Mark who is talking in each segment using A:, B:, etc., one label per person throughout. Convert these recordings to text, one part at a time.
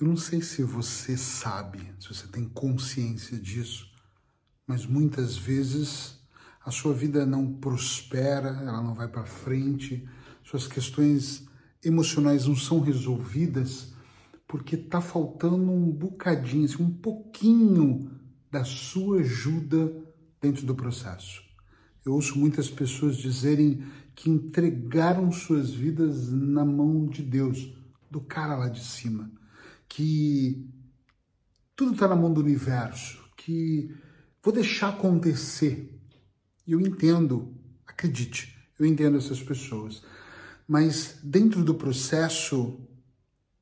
A: Eu não sei se você sabe, se você tem consciência disso, mas muitas vezes a sua vida não prospera, ela não vai para frente, suas questões emocionais não são resolvidas porque está faltando um bocadinho, assim, um pouquinho da sua ajuda dentro do processo. Eu ouço muitas pessoas dizerem que entregaram suas vidas na mão de Deus, do cara lá de cima que tudo está na mão do universo, que vou deixar acontecer. E eu entendo, acredite, eu entendo essas pessoas. Mas dentro do processo,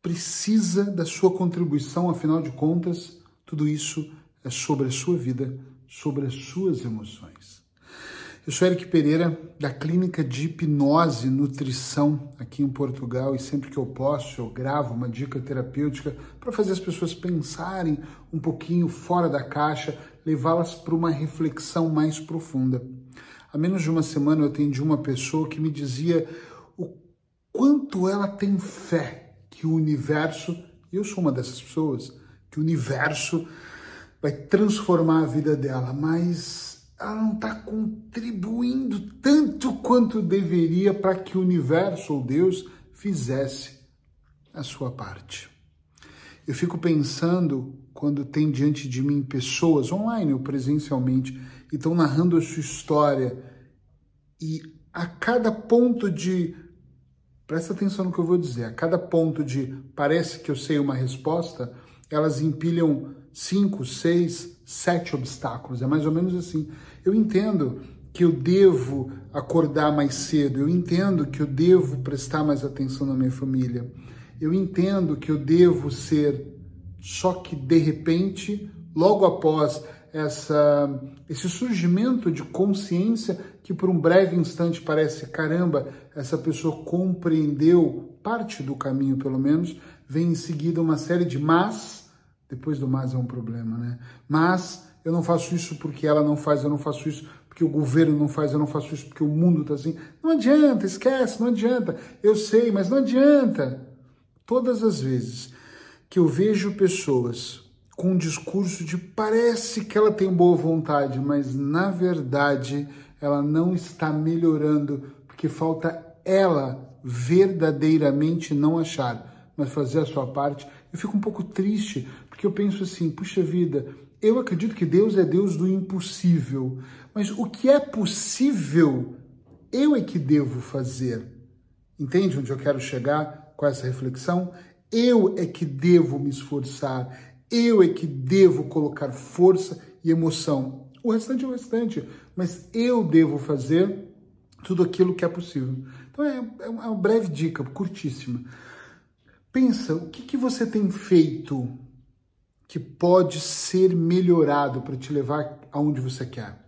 A: precisa da sua contribuição, afinal de contas, tudo isso é sobre a sua vida, sobre as suas emoções. Eu sou Eric Pereira, da Clínica de Hipnose e Nutrição aqui em Portugal e sempre que eu posso eu gravo uma dica terapêutica para fazer as pessoas pensarem um pouquinho fora da caixa, levá-las para uma reflexão mais profunda. Há menos de uma semana eu atendi uma pessoa que me dizia o quanto ela tem fé que o universo, e eu sou uma dessas pessoas, que o universo vai transformar a vida dela, mas ela não está contribuindo tanto quanto deveria para que o universo ou Deus fizesse a sua parte. Eu fico pensando quando tem diante de mim pessoas, online ou presencialmente, e estão narrando a sua história, e a cada ponto de. Presta atenção no que eu vou dizer. A cada ponto de parece que eu sei uma resposta, elas empilham cinco, seis, sete obstáculos. É mais ou menos assim. Eu entendo que eu devo acordar mais cedo, eu entendo que eu devo prestar mais atenção na minha família, eu entendo que eu devo ser. Só que de repente, logo após essa, esse surgimento de consciência que por um breve instante parece caramba, essa pessoa compreendeu parte do caminho, pelo menos, vem em seguida uma série de mas depois do mais é um problema, né? Mas eu não faço isso porque ela não faz, eu não faço isso porque o governo não faz, eu não faço isso porque o mundo está assim. Não adianta, esquece, não adianta. Eu sei, mas não adianta. Todas as vezes que eu vejo pessoas com um discurso de parece que ela tem boa vontade, mas na verdade ela não está melhorando porque falta ela verdadeiramente não achar, mas fazer a sua parte. Eu fico um pouco triste porque eu penso assim, puxa vida, eu acredito que Deus é Deus do impossível, mas o que é possível, eu é que devo fazer. Entende onde eu quero chegar com essa reflexão? Eu é que devo me esforçar, eu é que devo colocar força e emoção. O restante é o restante, mas eu devo fazer tudo aquilo que é possível. Então é, é uma breve dica, curtíssima. Pensa, o que, que você tem feito que pode ser melhorado para te levar aonde você quer?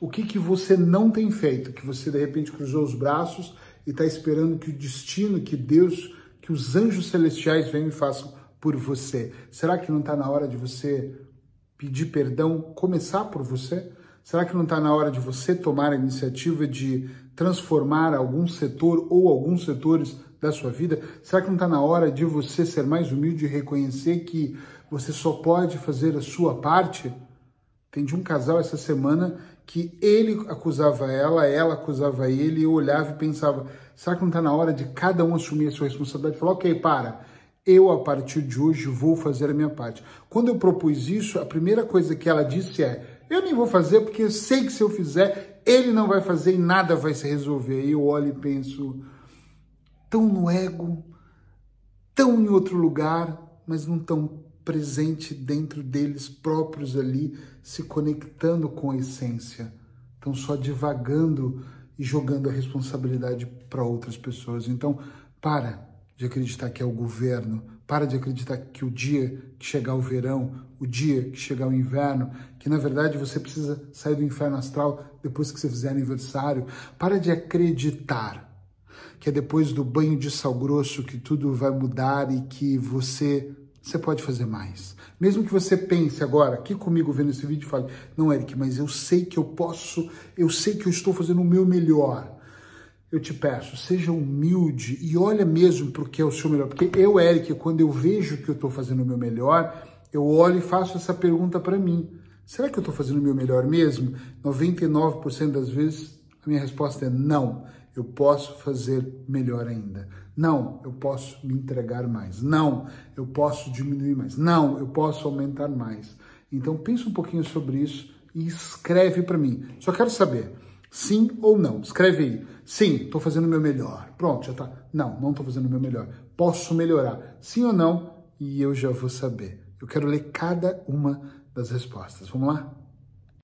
A: O que, que você não tem feito, que você de repente cruzou os braços e está esperando que o destino, que Deus, que os anjos celestiais venham e façam por você? Será que não está na hora de você pedir perdão, começar por você? Será que não está na hora de você tomar a iniciativa de transformar algum setor ou alguns setores da sua vida? Será que não está na hora de você ser mais humilde e reconhecer que você só pode fazer a sua parte? Tem de um casal essa semana que ele acusava ela, ela acusava ele, eu olhava e pensava, será que não está na hora de cada um assumir a sua responsabilidade falar, ok, para, eu a partir de hoje vou fazer a minha parte. Quando eu propus isso, a primeira coisa que ela disse é, eu nem vou fazer porque eu sei que se eu fizer, ele não vai fazer e nada vai se resolver. E eu olho e penso, tão no ego, tão em outro lugar, mas não tão presente dentro deles próprios ali, se conectando com a essência. Estão só divagando e jogando a responsabilidade para outras pessoas. Então, para de acreditar que é o governo, para de acreditar que o dia que chegar o verão, o dia que chegar o inverno, que na verdade você precisa sair do inferno astral depois que você fizer aniversário. Para de acreditar que é depois do banho de sal grosso que tudo vai mudar e que você você pode fazer mais. Mesmo que você pense agora, aqui comigo vendo esse vídeo, fale: Não, Eric, mas eu sei que eu posso, eu sei que eu estou fazendo o meu melhor. Eu te peço, seja humilde e olha mesmo para o que é o seu melhor. Porque eu, Eric, quando eu vejo que eu estou fazendo o meu melhor, eu olho e faço essa pergunta para mim. Será que eu estou fazendo o meu melhor mesmo? 99% das vezes a minha resposta é não. Eu posso fazer melhor ainda. Não, eu posso me entregar mais. Não, eu posso diminuir mais. Não, eu posso aumentar mais. Então pense um pouquinho sobre isso e escreve para mim. Só quero saber, sim ou não. Escreve aí. Sim, estou fazendo o meu melhor. Pronto, já tá. Não, não estou fazendo o meu melhor. Posso melhorar. Sim ou não? E eu já vou saber. Eu quero ler cada uma das respostas. Vamos lá?